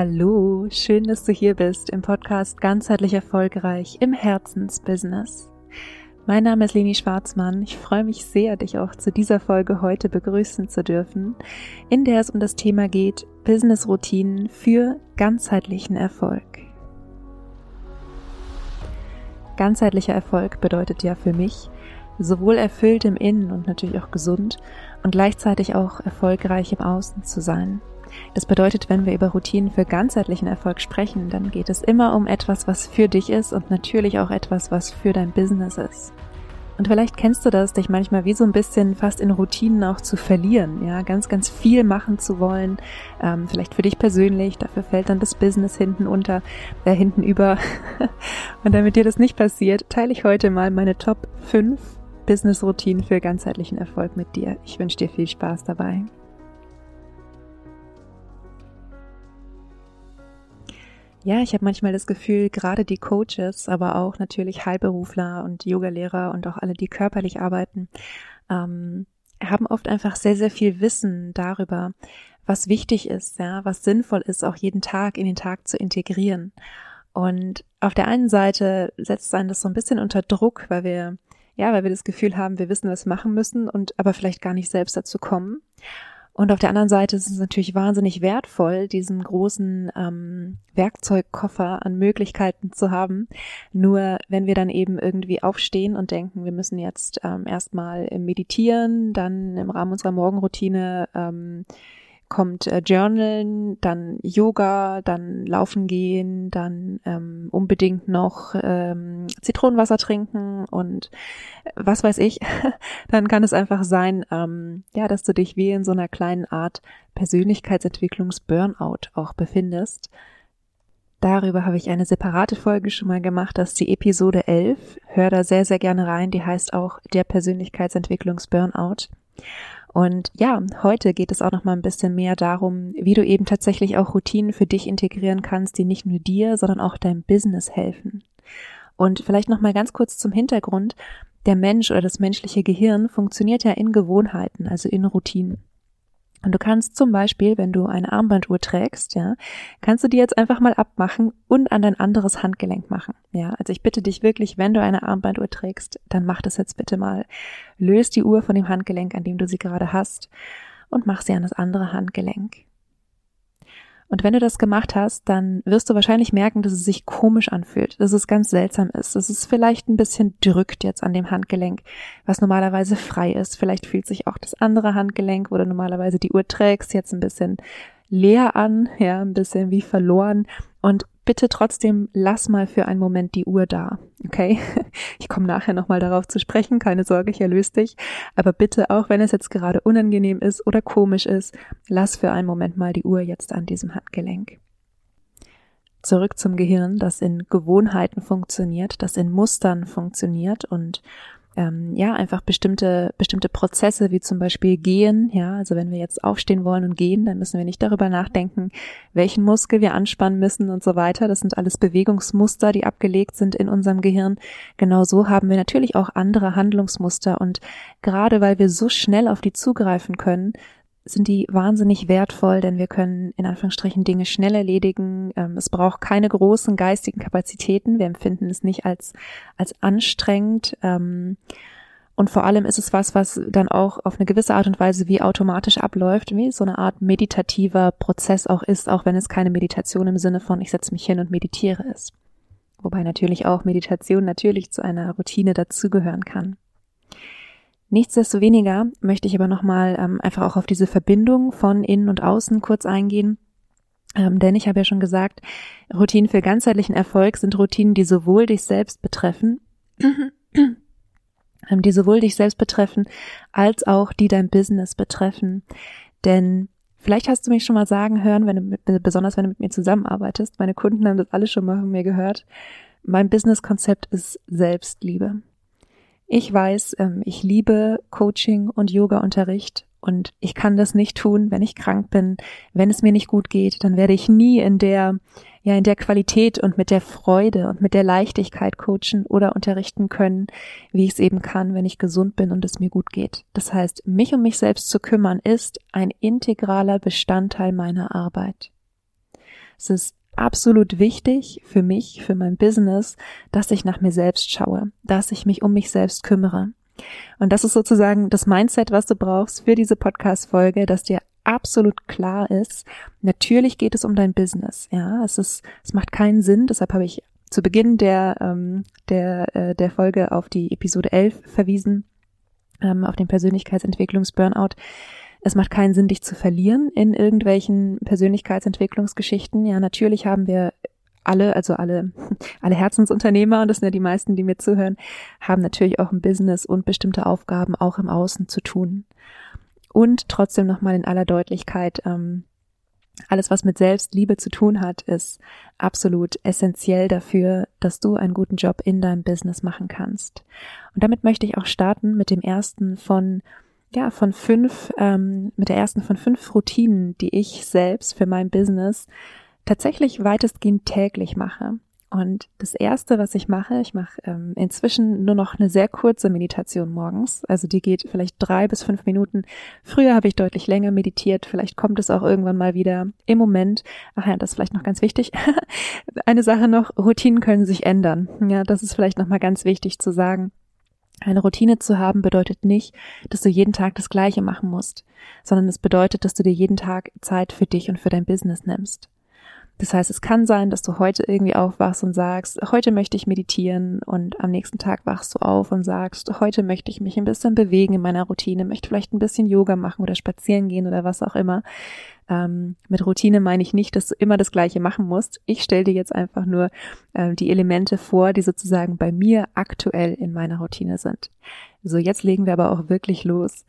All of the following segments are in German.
Hallo, schön, dass du hier bist im Podcast Ganzheitlich Erfolgreich im Herzensbusiness. Mein Name ist Leni Schwarzmann. Ich freue mich sehr, dich auch zu dieser Folge heute begrüßen zu dürfen, in der es um das Thema geht, Business-Routinen für ganzheitlichen Erfolg. Ganzheitlicher Erfolg bedeutet ja für mich, sowohl erfüllt im Innen und natürlich auch gesund und gleichzeitig auch erfolgreich im Außen zu sein. Das bedeutet, wenn wir über Routinen für ganzheitlichen Erfolg sprechen, dann geht es immer um etwas, was für dich ist und natürlich auch etwas, was für dein Business ist. Und vielleicht kennst du das, dich manchmal wie so ein bisschen fast in Routinen auch zu verlieren, ja, ganz, ganz viel machen zu wollen, ähm, vielleicht für dich persönlich, dafür fällt dann das Business hinten unter, äh, hinten über. und damit dir das nicht passiert, teile ich heute mal meine Top 5 Business-Routinen für ganzheitlichen Erfolg mit dir. Ich wünsche dir viel Spaß dabei. Ja, ich habe manchmal das Gefühl, gerade die Coaches, aber auch natürlich Heilberufler und Yogalehrer und auch alle, die körperlich arbeiten, ähm, haben oft einfach sehr, sehr viel Wissen darüber, was wichtig ist, ja, was sinnvoll ist, auch jeden Tag in den Tag zu integrieren. Und auf der einen Seite setzt einen das so ein bisschen unter Druck, weil wir, ja, weil wir das Gefühl haben, wir wissen, was wir machen müssen und aber vielleicht gar nicht selbst dazu kommen. Und auf der anderen Seite ist es natürlich wahnsinnig wertvoll, diesen großen ähm, Werkzeugkoffer an Möglichkeiten zu haben. Nur wenn wir dann eben irgendwie aufstehen und denken, wir müssen jetzt ähm, erstmal meditieren, dann im Rahmen unserer Morgenroutine ähm, kommt äh, Journalen, dann Yoga, dann Laufen gehen, dann ähm, unbedingt noch ähm, Zitronenwasser trinken und äh, was weiß ich, dann kann es einfach sein, ähm, ja, dass du dich wie in so einer kleinen Art Persönlichkeitsentwicklungs-Burnout auch befindest. Darüber habe ich eine separate Folge schon mal gemacht, das ist die Episode 11. Hör da sehr, sehr gerne rein, die heißt auch der Persönlichkeitsentwicklungs-Burnout. Und ja, heute geht es auch noch mal ein bisschen mehr darum, wie du eben tatsächlich auch Routinen für dich integrieren kannst, die nicht nur dir, sondern auch deinem Business helfen. Und vielleicht noch mal ganz kurz zum Hintergrund. Der Mensch oder das menschliche Gehirn funktioniert ja in Gewohnheiten, also in Routinen. Und du kannst zum Beispiel, wenn du eine Armbanduhr trägst, ja, kannst du die jetzt einfach mal abmachen und an dein anderes Handgelenk machen. Ja, also ich bitte dich wirklich, wenn du eine Armbanduhr trägst, dann mach das jetzt bitte mal. Löst die Uhr von dem Handgelenk, an dem du sie gerade hast und mach sie an das andere Handgelenk. Und wenn du das gemacht hast, dann wirst du wahrscheinlich merken, dass es sich komisch anfühlt, dass es ganz seltsam ist, dass es vielleicht ein bisschen drückt jetzt an dem Handgelenk, was normalerweise frei ist. Vielleicht fühlt sich auch das andere Handgelenk, wo du normalerweise die Uhr trägst, jetzt ein bisschen leer an, ja, ein bisschen wie verloren. Und bitte trotzdem lass mal für einen Moment die Uhr da. Okay? Ich komme nachher nochmal darauf zu sprechen, keine Sorge, ich erlöse dich. Aber bitte, auch wenn es jetzt gerade unangenehm ist oder komisch ist, lass für einen Moment mal die Uhr jetzt an diesem Handgelenk. Zurück zum Gehirn, das in Gewohnheiten funktioniert, das in Mustern funktioniert und ähm, ja, einfach bestimmte, bestimmte Prozesse, wie zum Beispiel gehen, ja, also wenn wir jetzt aufstehen wollen und gehen, dann müssen wir nicht darüber nachdenken, welchen Muskel wir anspannen müssen und so weiter. Das sind alles Bewegungsmuster, die abgelegt sind in unserem Gehirn. Genau so haben wir natürlich auch andere Handlungsmuster und gerade weil wir so schnell auf die zugreifen können, sind die wahnsinnig wertvoll, denn wir können in Anführungsstrichen Dinge schnell erledigen. Ähm, es braucht keine großen geistigen Kapazitäten. Wir empfinden es nicht als, als anstrengend. Ähm, und vor allem ist es was, was dann auch auf eine gewisse Art und Weise wie automatisch abläuft, wie so eine Art meditativer Prozess auch ist, auch wenn es keine Meditation im Sinne von ich setze mich hin und meditiere ist. Wobei natürlich auch Meditation natürlich zu einer Routine dazugehören kann. Nichtsdestoweniger möchte ich aber nochmal ähm, einfach auch auf diese Verbindung von innen und außen kurz eingehen. Ähm, denn ich habe ja schon gesagt, Routinen für ganzheitlichen Erfolg sind Routinen, die sowohl dich selbst betreffen, ähm, die sowohl dich selbst betreffen, als auch die dein Business betreffen. Denn vielleicht hast du mich schon mal sagen hören, wenn du mit, besonders wenn du mit mir zusammenarbeitest, meine Kunden haben das alle schon mal von mir gehört. Mein Business-Konzept ist Selbstliebe. Ich weiß, ähm, ich liebe Coaching und Yoga-Unterricht und ich kann das nicht tun, wenn ich krank bin, wenn es mir nicht gut geht, dann werde ich nie in der, ja, in der Qualität und mit der Freude und mit der Leichtigkeit coachen oder unterrichten können, wie ich es eben kann, wenn ich gesund bin und es mir gut geht. Das heißt, mich um mich selbst zu kümmern ist ein integraler Bestandteil meiner Arbeit. Es ist absolut wichtig für mich, für mein Business, dass ich nach mir selbst schaue, dass ich mich um mich selbst kümmere. Und das ist sozusagen das Mindset, was du brauchst für diese Podcast-Folge, dass dir absolut klar ist, natürlich geht es um dein Business. Ja, es ist, es macht keinen Sinn. Deshalb habe ich zu Beginn der, ähm, der, äh, der Folge auf die Episode 11 verwiesen, ähm, auf den Persönlichkeitsentwicklungs-Burnout. Es macht keinen Sinn, dich zu verlieren in irgendwelchen Persönlichkeitsentwicklungsgeschichten. Ja, natürlich haben wir alle, also alle, alle Herzensunternehmer, und das sind ja die meisten, die mir zuhören, haben natürlich auch ein Business und bestimmte Aufgaben auch im Außen zu tun. Und trotzdem nochmal in aller Deutlichkeit, ähm, alles, was mit Selbstliebe zu tun hat, ist absolut essentiell dafür, dass du einen guten Job in deinem Business machen kannst. Und damit möchte ich auch starten mit dem ersten von ja, von fünf, ähm, mit der ersten von fünf Routinen, die ich selbst für mein Business tatsächlich weitestgehend täglich mache. Und das erste, was ich mache, ich mache ähm, inzwischen nur noch eine sehr kurze Meditation morgens. Also die geht vielleicht drei bis fünf Minuten. Früher habe ich deutlich länger meditiert. Vielleicht kommt es auch irgendwann mal wieder. Im Moment, ach ja, das ist vielleicht noch ganz wichtig. Eine Sache noch, Routinen können sich ändern. Ja, das ist vielleicht noch mal ganz wichtig zu sagen. Eine Routine zu haben bedeutet nicht, dass du jeden Tag das Gleiche machen musst, sondern es bedeutet, dass du dir jeden Tag Zeit für dich und für dein Business nimmst. Das heißt, es kann sein, dass du heute irgendwie aufwachst und sagst, heute möchte ich meditieren und am nächsten Tag wachst du auf und sagst, heute möchte ich mich ein bisschen bewegen in meiner Routine, möchte vielleicht ein bisschen Yoga machen oder spazieren gehen oder was auch immer. Ähm, mit Routine meine ich nicht, dass du immer das Gleiche machen musst. Ich stelle dir jetzt einfach nur äh, die Elemente vor, die sozusagen bei mir aktuell in meiner Routine sind. So, jetzt legen wir aber auch wirklich los.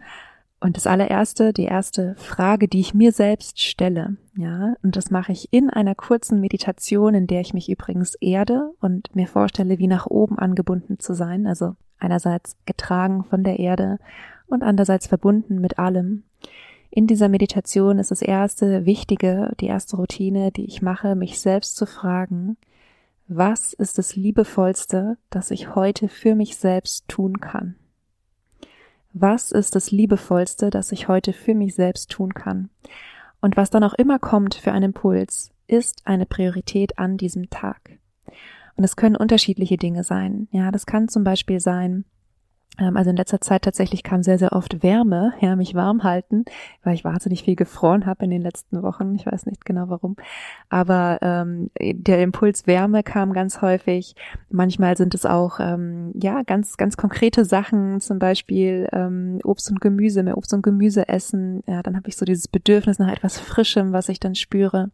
Und das allererste, die erste Frage, die ich mir selbst stelle, ja, und das mache ich in einer kurzen Meditation, in der ich mich übrigens erde und mir vorstelle, wie nach oben angebunden zu sein, also einerseits getragen von der Erde und andererseits verbunden mit allem. In dieser Meditation ist das erste Wichtige, die erste Routine, die ich mache, mich selbst zu fragen, was ist das Liebevollste, das ich heute für mich selbst tun kann? was ist das Liebevollste, das ich heute für mich selbst tun kann? Und was dann auch immer kommt für einen Impuls, ist eine Priorität an diesem Tag. Und es können unterschiedliche Dinge sein. Ja, das kann zum Beispiel sein, also in letzter Zeit tatsächlich kam sehr, sehr oft Wärme, ja, mich warm halten, weil ich wahnsinnig viel gefroren habe in den letzten Wochen. Ich weiß nicht genau warum. Aber ähm, der Impuls Wärme kam ganz häufig. Manchmal sind es auch ähm, ja ganz, ganz konkrete Sachen, zum Beispiel ähm, Obst und Gemüse, mehr Obst und Gemüse essen. Ja, dann habe ich so dieses Bedürfnis nach etwas Frischem, was ich dann spüre.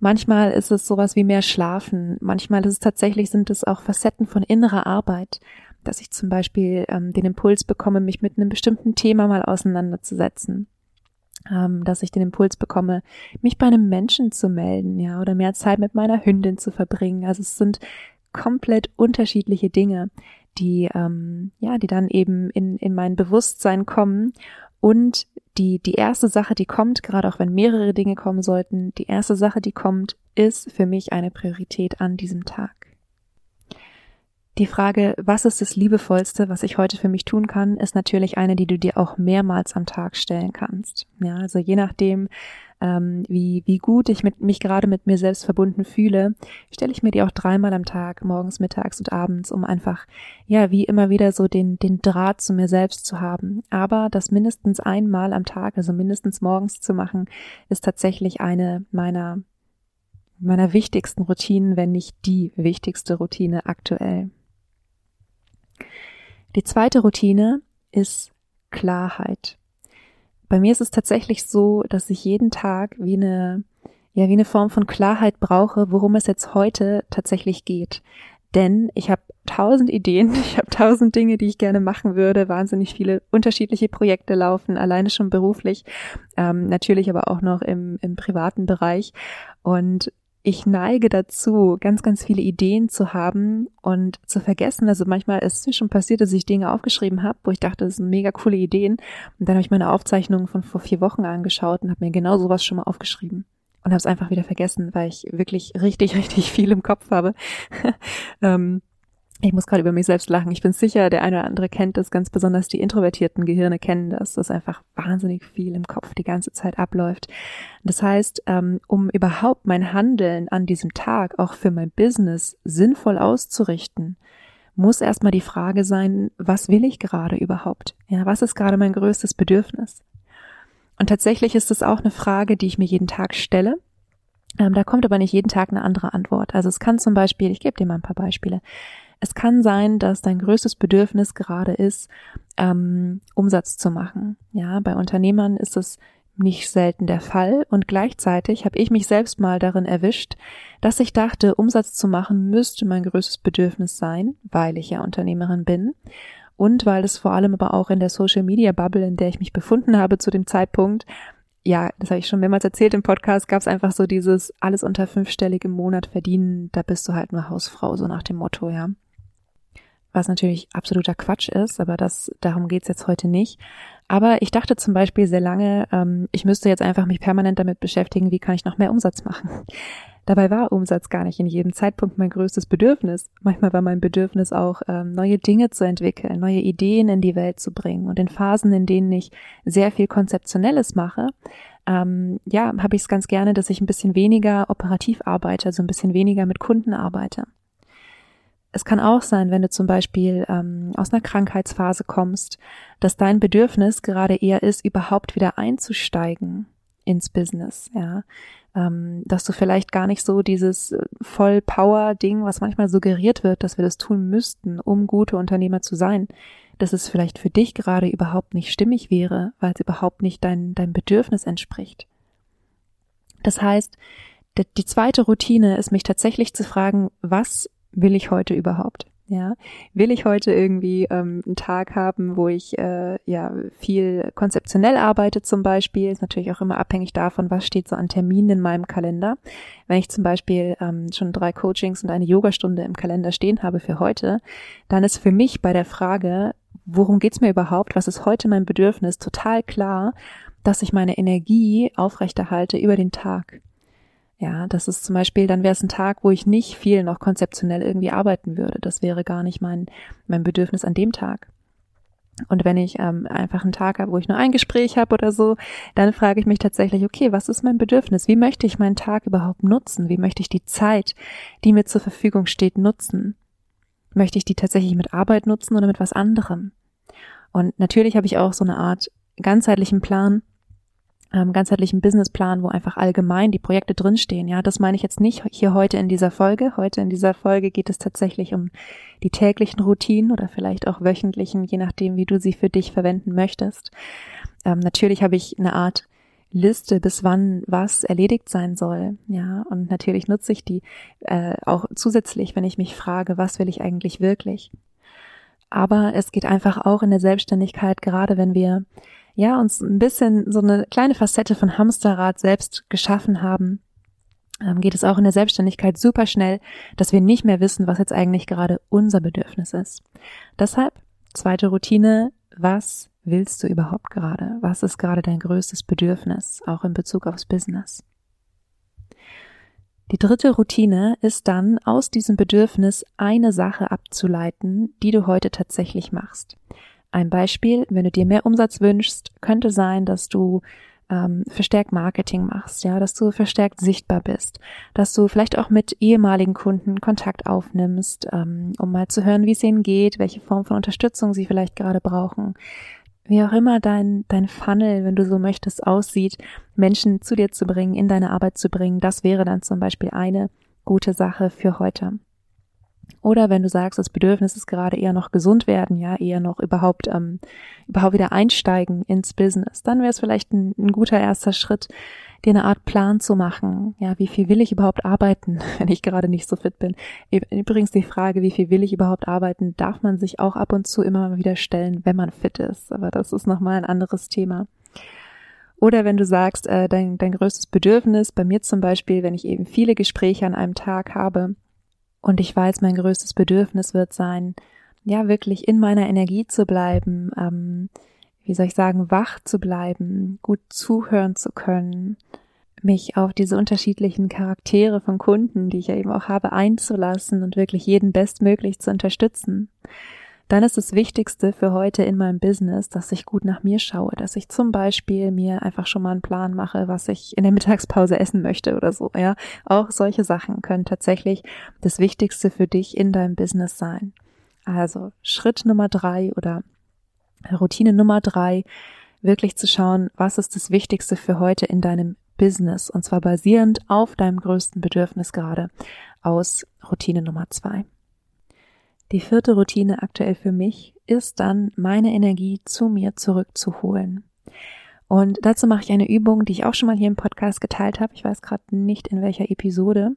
Manchmal ist es sowas wie mehr Schlafen. Manchmal ist es tatsächlich, sind es auch Facetten von innerer Arbeit dass ich zum Beispiel ähm, den Impuls bekomme, mich mit einem bestimmten Thema mal auseinanderzusetzen. Ähm, dass ich den Impuls bekomme, mich bei einem Menschen zu melden, ja, oder mehr Zeit mit meiner Hündin zu verbringen. Also es sind komplett unterschiedliche Dinge, die, ähm, ja, die dann eben in, in mein Bewusstsein kommen und die, die erste Sache, die kommt, gerade auch wenn mehrere Dinge kommen sollten, die erste Sache, die kommt, ist für mich eine Priorität an diesem Tag. Die Frage, was ist das Liebevollste, was ich heute für mich tun kann, ist natürlich eine, die du dir auch mehrmals am Tag stellen kannst. Ja, also je nachdem, ähm, wie, wie gut ich mit, mich gerade mit mir selbst verbunden fühle, stelle ich mir die auch dreimal am Tag, morgens, mittags und abends, um einfach, ja, wie immer wieder so den, den Draht zu mir selbst zu haben. Aber das mindestens einmal am Tag, also mindestens morgens zu machen, ist tatsächlich eine meiner meiner wichtigsten Routinen, wenn nicht die wichtigste Routine aktuell. Die zweite Routine ist Klarheit. Bei mir ist es tatsächlich so, dass ich jeden Tag wie eine, ja, wie eine Form von Klarheit brauche, worum es jetzt heute tatsächlich geht. Denn ich habe tausend Ideen, ich habe tausend Dinge, die ich gerne machen würde, wahnsinnig viele unterschiedliche Projekte laufen, alleine schon beruflich, ähm, natürlich aber auch noch im, im privaten Bereich. Und ich neige dazu, ganz, ganz viele Ideen zu haben und zu vergessen. Also manchmal ist es mir schon passiert, dass ich Dinge aufgeschrieben habe, wo ich dachte, das sind mega coole Ideen. Und dann habe ich meine Aufzeichnungen von vor vier Wochen angeschaut und habe mir genau sowas schon mal aufgeschrieben. Und habe es einfach wieder vergessen, weil ich wirklich richtig, richtig viel im Kopf habe. ähm, ich muss gerade über mich selbst lachen. Ich bin sicher, der eine oder andere kennt das, ganz besonders die introvertierten Gehirne kennen das, dass einfach wahnsinnig viel im Kopf die ganze Zeit abläuft. Das heißt, ähm, um überhaupt mein Handeln an diesem Tag auch für mein Business sinnvoll auszurichten, muss erstmal die Frage sein, was will ich gerade überhaupt? Ja, was ist gerade mein größtes Bedürfnis? Und tatsächlich ist es auch eine Frage, die ich mir jeden Tag stelle. Ähm, da kommt aber nicht jeden Tag eine andere Antwort. Also es kann zum Beispiel, ich gebe dir mal ein paar Beispiele. Es kann sein, dass dein größtes Bedürfnis gerade ist, ähm, Umsatz zu machen. Ja, bei Unternehmern ist es nicht selten der Fall. Und gleichzeitig habe ich mich selbst mal darin erwischt, dass ich dachte, Umsatz zu machen müsste mein größtes Bedürfnis sein, weil ich ja Unternehmerin bin. Und weil es vor allem aber auch in der Social Media Bubble, in der ich mich befunden habe zu dem Zeitpunkt, ja, das habe ich schon mehrmals erzählt im Podcast, gab es einfach so dieses alles unter fünfstellig im Monat verdienen, da bist du halt nur Hausfrau, so nach dem Motto, ja was natürlich absoluter Quatsch ist, aber das darum geht's jetzt heute nicht. Aber ich dachte zum Beispiel sehr lange, ähm, ich müsste jetzt einfach mich permanent damit beschäftigen, wie kann ich noch mehr Umsatz machen. Dabei war Umsatz gar nicht in jedem Zeitpunkt mein größtes Bedürfnis. Manchmal war mein Bedürfnis auch, ähm, neue Dinge zu entwickeln, neue Ideen in die Welt zu bringen. Und in Phasen, in denen ich sehr viel Konzeptionelles mache, ähm, ja, habe ich es ganz gerne, dass ich ein bisschen weniger operativ arbeite, also ein bisschen weniger mit Kunden arbeite es kann auch sein, wenn du zum Beispiel ähm, aus einer Krankheitsphase kommst, dass dein Bedürfnis gerade eher ist, überhaupt wieder einzusteigen ins Business, ja. Ähm, dass du vielleicht gar nicht so dieses Voll-Power-Ding, was manchmal suggeriert wird, dass wir das tun müssten, um gute Unternehmer zu sein, dass es vielleicht für dich gerade überhaupt nicht stimmig wäre, weil es überhaupt nicht dein, dein Bedürfnis entspricht. Das heißt, die zweite Routine ist mich tatsächlich zu fragen, was will ich heute überhaupt? Ja, will ich heute irgendwie ähm, einen Tag haben, wo ich äh, ja viel konzeptionell arbeite zum Beispiel, ist natürlich auch immer abhängig davon, was steht so an Terminen in meinem Kalender. Wenn ich zum Beispiel ähm, schon drei Coachings und eine Yogastunde im Kalender stehen habe für heute, dann ist für mich bei der Frage, worum geht's mir überhaupt, was ist heute mein Bedürfnis, total klar, dass ich meine Energie aufrechterhalte über den Tag. Ja, das ist zum Beispiel, dann wäre es ein Tag, wo ich nicht viel noch konzeptionell irgendwie arbeiten würde. Das wäre gar nicht mein, mein Bedürfnis an dem Tag. Und wenn ich ähm, einfach einen Tag habe, wo ich nur ein Gespräch habe oder so, dann frage ich mich tatsächlich, okay, was ist mein Bedürfnis? Wie möchte ich meinen Tag überhaupt nutzen? Wie möchte ich die Zeit, die mir zur Verfügung steht, nutzen? Möchte ich die tatsächlich mit Arbeit nutzen oder mit was anderem? Und natürlich habe ich auch so eine Art ganzheitlichen Plan, ähm, ganzheitlichen Businessplan, wo einfach allgemein die Projekte drinstehen. Ja, das meine ich jetzt nicht hier heute in dieser Folge. Heute in dieser Folge geht es tatsächlich um die täglichen Routinen oder vielleicht auch wöchentlichen, je nachdem, wie du sie für dich verwenden möchtest. Ähm, natürlich habe ich eine Art Liste, bis wann was erledigt sein soll. Ja, und natürlich nutze ich die äh, auch zusätzlich, wenn ich mich frage, was will ich eigentlich wirklich. Aber es geht einfach auch in der Selbstständigkeit, gerade wenn wir ja, uns ein bisschen so eine kleine Facette von Hamsterrad selbst geschaffen haben, ähm, geht es auch in der Selbstständigkeit super schnell, dass wir nicht mehr wissen, was jetzt eigentlich gerade unser Bedürfnis ist. Deshalb, zweite Routine, was willst du überhaupt gerade? Was ist gerade dein größtes Bedürfnis, auch in Bezug aufs Business? Die dritte Routine ist dann, aus diesem Bedürfnis eine Sache abzuleiten, die du heute tatsächlich machst. Ein Beispiel, wenn du dir mehr Umsatz wünschst, könnte sein, dass du ähm, verstärkt Marketing machst, ja, dass du verstärkt sichtbar bist, dass du vielleicht auch mit ehemaligen Kunden Kontakt aufnimmst, ähm, um mal zu hören, wie es ihnen geht, welche Form von Unterstützung sie vielleicht gerade brauchen. Wie auch immer dein, dein Funnel, wenn du so möchtest, aussieht, Menschen zu dir zu bringen, in deine Arbeit zu bringen, das wäre dann zum Beispiel eine gute Sache für heute. Oder wenn du sagst, das Bedürfnis ist gerade eher noch gesund werden, ja, eher noch überhaupt, ähm, überhaupt wieder einsteigen ins Business, dann wäre es vielleicht ein, ein guter erster Schritt, dir eine Art Plan zu machen. Ja, wie viel will ich überhaupt arbeiten, wenn ich gerade nicht so fit bin? Übrigens die Frage, wie viel will ich überhaupt arbeiten, darf man sich auch ab und zu immer wieder stellen, wenn man fit ist. Aber das ist nochmal ein anderes Thema. Oder wenn du sagst, äh, dein, dein größtes Bedürfnis, bei mir zum Beispiel, wenn ich eben viele Gespräche an einem Tag habe, und ich weiß, mein größtes Bedürfnis wird sein, ja, wirklich in meiner Energie zu bleiben, ähm, wie soll ich sagen, wach zu bleiben, gut zuhören zu können, mich auf diese unterschiedlichen Charaktere von Kunden, die ich ja eben auch habe, einzulassen und wirklich jeden bestmöglich zu unterstützen, dann ist das Wichtigste für heute in meinem Business, dass ich gut nach mir schaue, dass ich zum Beispiel mir einfach schon mal einen Plan mache, was ich in der Mittagspause essen möchte oder so, ja. Auch solche Sachen können tatsächlich das Wichtigste für dich in deinem Business sein. Also Schritt Nummer drei oder Routine Nummer drei, wirklich zu schauen, was ist das Wichtigste für heute in deinem Business und zwar basierend auf deinem größten Bedürfnis gerade aus Routine Nummer zwei. Die vierte Routine aktuell für mich ist dann, meine Energie zu mir zurückzuholen. Und dazu mache ich eine Übung, die ich auch schon mal hier im Podcast geteilt habe. Ich weiß gerade nicht in welcher Episode.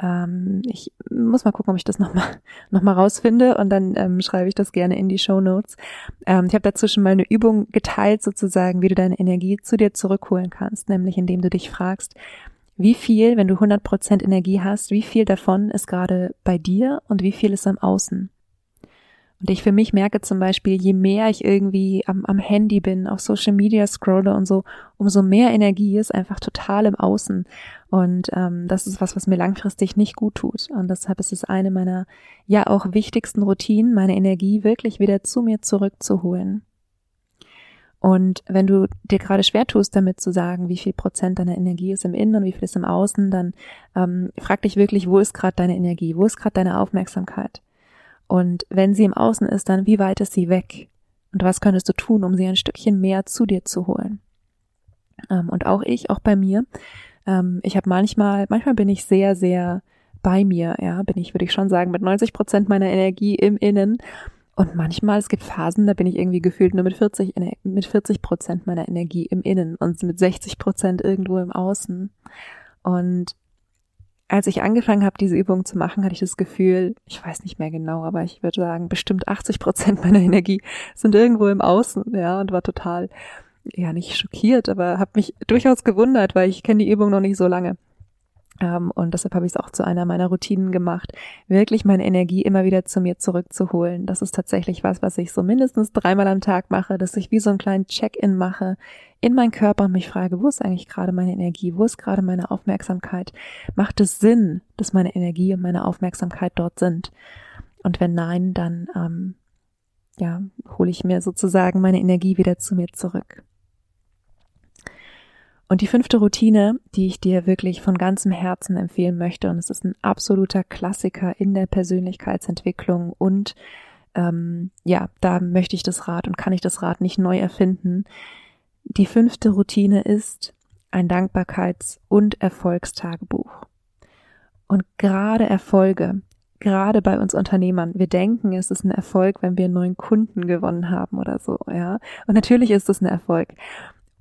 Ähm, ich muss mal gucken, ob ich das nochmal noch mal rausfinde und dann ähm, schreibe ich das gerne in die Show Notes. Ähm, ich habe dazu schon mal eine Übung geteilt, sozusagen, wie du deine Energie zu dir zurückholen kannst, nämlich indem du dich fragst, wie viel, wenn du 100% Energie hast, wie viel davon ist gerade bei dir und wie viel ist am Außen? Und ich für mich merke zum Beispiel, je mehr ich irgendwie am, am Handy bin, auf Social Media scrolle und so, umso mehr Energie ist einfach total im Außen. Und ähm, das ist was, was mir langfristig nicht gut tut. Und deshalb ist es eine meiner ja auch wichtigsten Routinen, meine Energie wirklich wieder zu mir zurückzuholen. Und wenn du dir gerade schwer tust, damit zu sagen, wie viel Prozent deiner Energie ist im Innen und wie viel ist im Außen, dann ähm, frag dich wirklich, wo ist gerade deine Energie, wo ist gerade deine Aufmerksamkeit? Und wenn sie im Außen ist, dann wie weit ist sie weg? Und was könntest du tun, um sie ein Stückchen mehr zu dir zu holen? Ähm, und auch ich, auch bei mir. Ähm, ich habe manchmal, manchmal bin ich sehr, sehr bei mir, ja, bin ich, würde ich schon sagen, mit 90 Prozent meiner Energie im Innen. Und manchmal, es gibt Phasen, da bin ich irgendwie gefühlt nur mit 40, mit 40 Prozent meiner Energie im Innen und mit 60 Prozent irgendwo im Außen. Und als ich angefangen habe, diese Übung zu machen, hatte ich das Gefühl, ich weiß nicht mehr genau, aber ich würde sagen, bestimmt 80 Prozent meiner Energie sind irgendwo im Außen, ja, und war total, ja, nicht schockiert, aber habe mich durchaus gewundert, weil ich kenne die Übung noch nicht so lange. Ähm, und deshalb habe ich es auch zu einer meiner Routinen gemacht, wirklich meine Energie immer wieder zu mir zurückzuholen. Das ist tatsächlich was, was ich so mindestens dreimal am Tag mache, dass ich wie so einen kleinen Check-in mache in meinen Körper und mich frage, wo ist eigentlich gerade meine Energie? Wo ist gerade meine Aufmerksamkeit? Macht es Sinn, dass meine Energie und meine Aufmerksamkeit dort sind? Und wenn nein, dann ähm, ja, hole ich mir sozusagen meine Energie wieder zu mir zurück. Und die fünfte Routine, die ich dir wirklich von ganzem Herzen empfehlen möchte, und es ist ein absoluter Klassiker in der Persönlichkeitsentwicklung und ähm, ja, da möchte ich das Rad und kann ich das Rad nicht neu erfinden. Die fünfte Routine ist ein Dankbarkeits- und Erfolgstagebuch. Und gerade Erfolge, gerade bei uns Unternehmern, wir denken, es ist ein Erfolg, wenn wir einen neuen Kunden gewonnen haben oder so, ja. Und natürlich ist es ein Erfolg.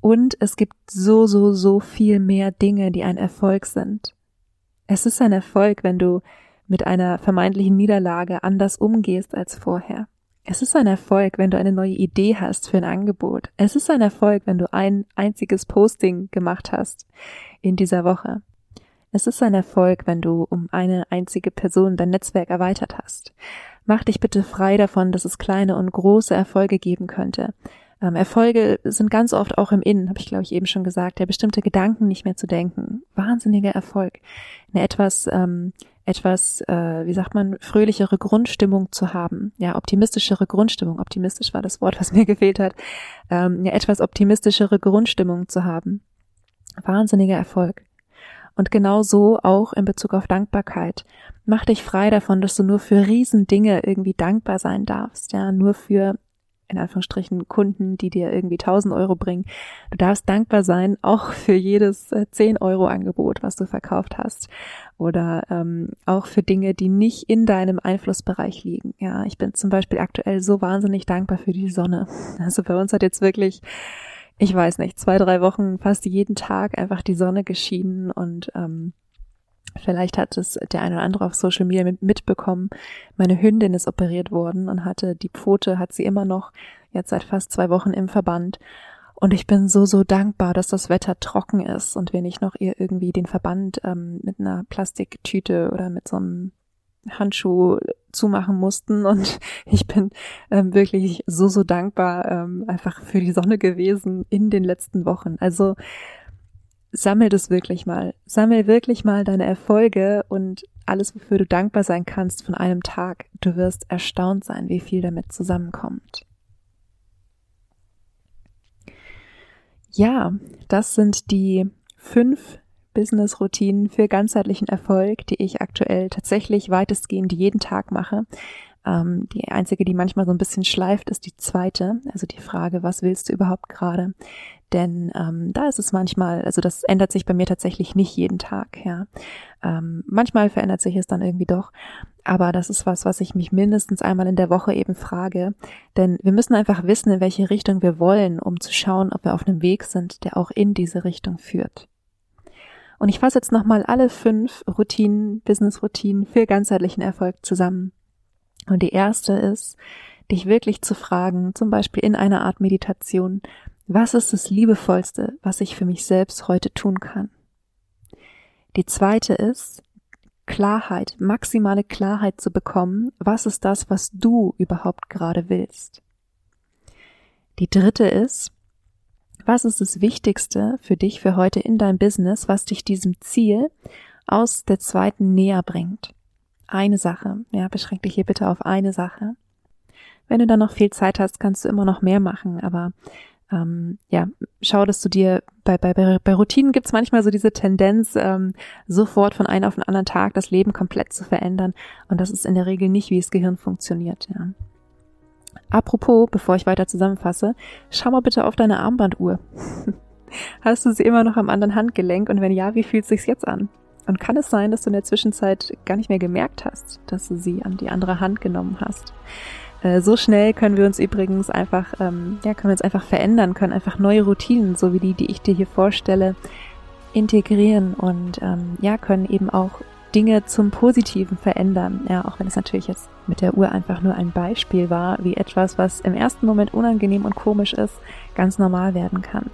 Und es gibt so, so, so viel mehr Dinge, die ein Erfolg sind. Es ist ein Erfolg, wenn du mit einer vermeintlichen Niederlage anders umgehst als vorher. Es ist ein Erfolg, wenn du eine neue Idee hast für ein Angebot. Es ist ein Erfolg, wenn du ein einziges Posting gemacht hast in dieser Woche. Es ist ein Erfolg, wenn du um eine einzige Person dein Netzwerk erweitert hast. Mach dich bitte frei davon, dass es kleine und große Erfolge geben könnte. Ähm, Erfolge sind ganz oft auch im Innen, habe ich glaube ich eben schon gesagt, der bestimmte Gedanken nicht mehr zu denken. Wahnsinniger Erfolg. Eine etwas, ähm, etwas, äh, wie sagt man, fröhlichere Grundstimmung zu haben. Ja, optimistischere Grundstimmung. Optimistisch war das Wort, was mir gefehlt hat. Ähm, eine etwas optimistischere Grundstimmung zu haben. Wahnsinniger Erfolg. Und genau so auch in Bezug auf Dankbarkeit. Mach dich frei davon, dass du nur für Riesendinge irgendwie dankbar sein darfst, ja, nur für in Anführungsstrichen Kunden, die dir irgendwie 1000 Euro bringen. Du darfst dankbar sein, auch für jedes 10 äh, Euro Angebot, was du verkauft hast. Oder ähm, auch für Dinge, die nicht in deinem Einflussbereich liegen. Ja, ich bin zum Beispiel aktuell so wahnsinnig dankbar für die Sonne. Also bei uns hat jetzt wirklich, ich weiß nicht, zwei, drei Wochen fast jeden Tag einfach die Sonne geschienen und ähm, Vielleicht hat es der eine oder andere auf Social Media mitbekommen. Meine Hündin ist operiert worden und hatte die Pfote, hat sie immer noch jetzt seit fast zwei Wochen im Verband. Und ich bin so, so dankbar, dass das Wetter trocken ist und wir nicht noch ihr irgendwie den Verband ähm, mit einer Plastiktüte oder mit so einem Handschuh zumachen mussten. Und ich bin ähm, wirklich so, so dankbar ähm, einfach für die Sonne gewesen in den letzten Wochen. Also sammel das wirklich mal. Sammel wirklich mal deine Erfolge und alles, wofür du dankbar sein kannst von einem Tag. Du wirst erstaunt sein, wie viel damit zusammenkommt. Ja, das sind die fünf Business-Routinen für ganzheitlichen Erfolg, die ich aktuell tatsächlich weitestgehend jeden Tag mache. Ähm, die einzige, die manchmal so ein bisschen schleift, ist die zweite. Also die Frage, was willst du überhaupt gerade? Denn ähm, da ist es manchmal, also das ändert sich bei mir tatsächlich nicht jeden Tag, ja. Ähm, manchmal verändert sich es dann irgendwie doch. Aber das ist was, was ich mich mindestens einmal in der Woche eben frage. Denn wir müssen einfach wissen, in welche Richtung wir wollen, um zu schauen, ob wir auf einem Weg sind, der auch in diese Richtung führt. Und ich fasse jetzt nochmal alle fünf Routinen, Business-Routinen für ganzheitlichen Erfolg zusammen. Und die erste ist, dich wirklich zu fragen, zum Beispiel in einer Art Meditation, was ist das Liebevollste, was ich für mich selbst heute tun kann? Die zweite ist, Klarheit, maximale Klarheit zu bekommen, was ist das, was du überhaupt gerade willst? Die dritte ist, was ist das Wichtigste für dich für heute in deinem Business, was dich diesem Ziel aus der zweiten näher bringt? Eine Sache. Ja, beschränk dich hier bitte auf eine Sache. Wenn du dann noch viel Zeit hast, kannst du immer noch mehr machen, aber ähm, ja, schau, dass du dir bei, bei, bei Routinen gibt's manchmal so diese Tendenz, ähm, sofort von einem auf den anderen Tag das Leben komplett zu verändern. Und das ist in der Regel nicht, wie das Gehirn funktioniert. Ja. Apropos, bevor ich weiter zusammenfasse, schau mal bitte auf deine Armbanduhr. Hast du sie immer noch am anderen Handgelenk und wenn ja, wie fühlt es sich jetzt an? Und kann es sein, dass du in der Zwischenzeit gar nicht mehr gemerkt hast, dass du sie an die andere Hand genommen hast? Äh, so schnell können wir uns übrigens einfach, ähm, ja, können wir uns einfach verändern, können einfach neue Routinen, so wie die, die ich dir hier vorstelle, integrieren und ähm, ja, können eben auch Dinge zum Positiven verändern. Ja, auch wenn es natürlich jetzt mit der Uhr einfach nur ein Beispiel war, wie etwas, was im ersten Moment unangenehm und komisch ist, ganz normal werden kann.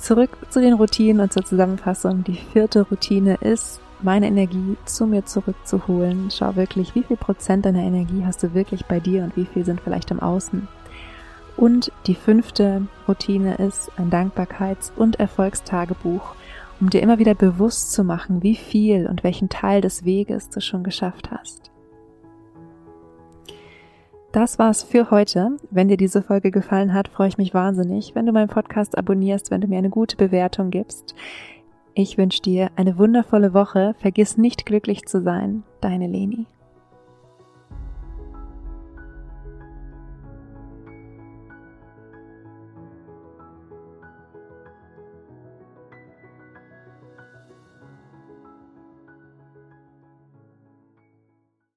Zurück zu den Routinen und zur Zusammenfassung. Die vierte Routine ist, meine Energie zu mir zurückzuholen. Schau wirklich, wie viel Prozent deiner Energie hast du wirklich bei dir und wie viel sind vielleicht im Außen. Und die fünfte Routine ist ein Dankbarkeits- und Erfolgstagebuch, um dir immer wieder bewusst zu machen, wie viel und welchen Teil des Weges du schon geschafft hast. Das war's für heute. Wenn dir diese Folge gefallen hat, freue ich mich wahnsinnig, wenn du meinen Podcast abonnierst, wenn du mir eine gute Bewertung gibst. Ich wünsche dir eine wundervolle Woche. Vergiss nicht glücklich zu sein. Deine Leni.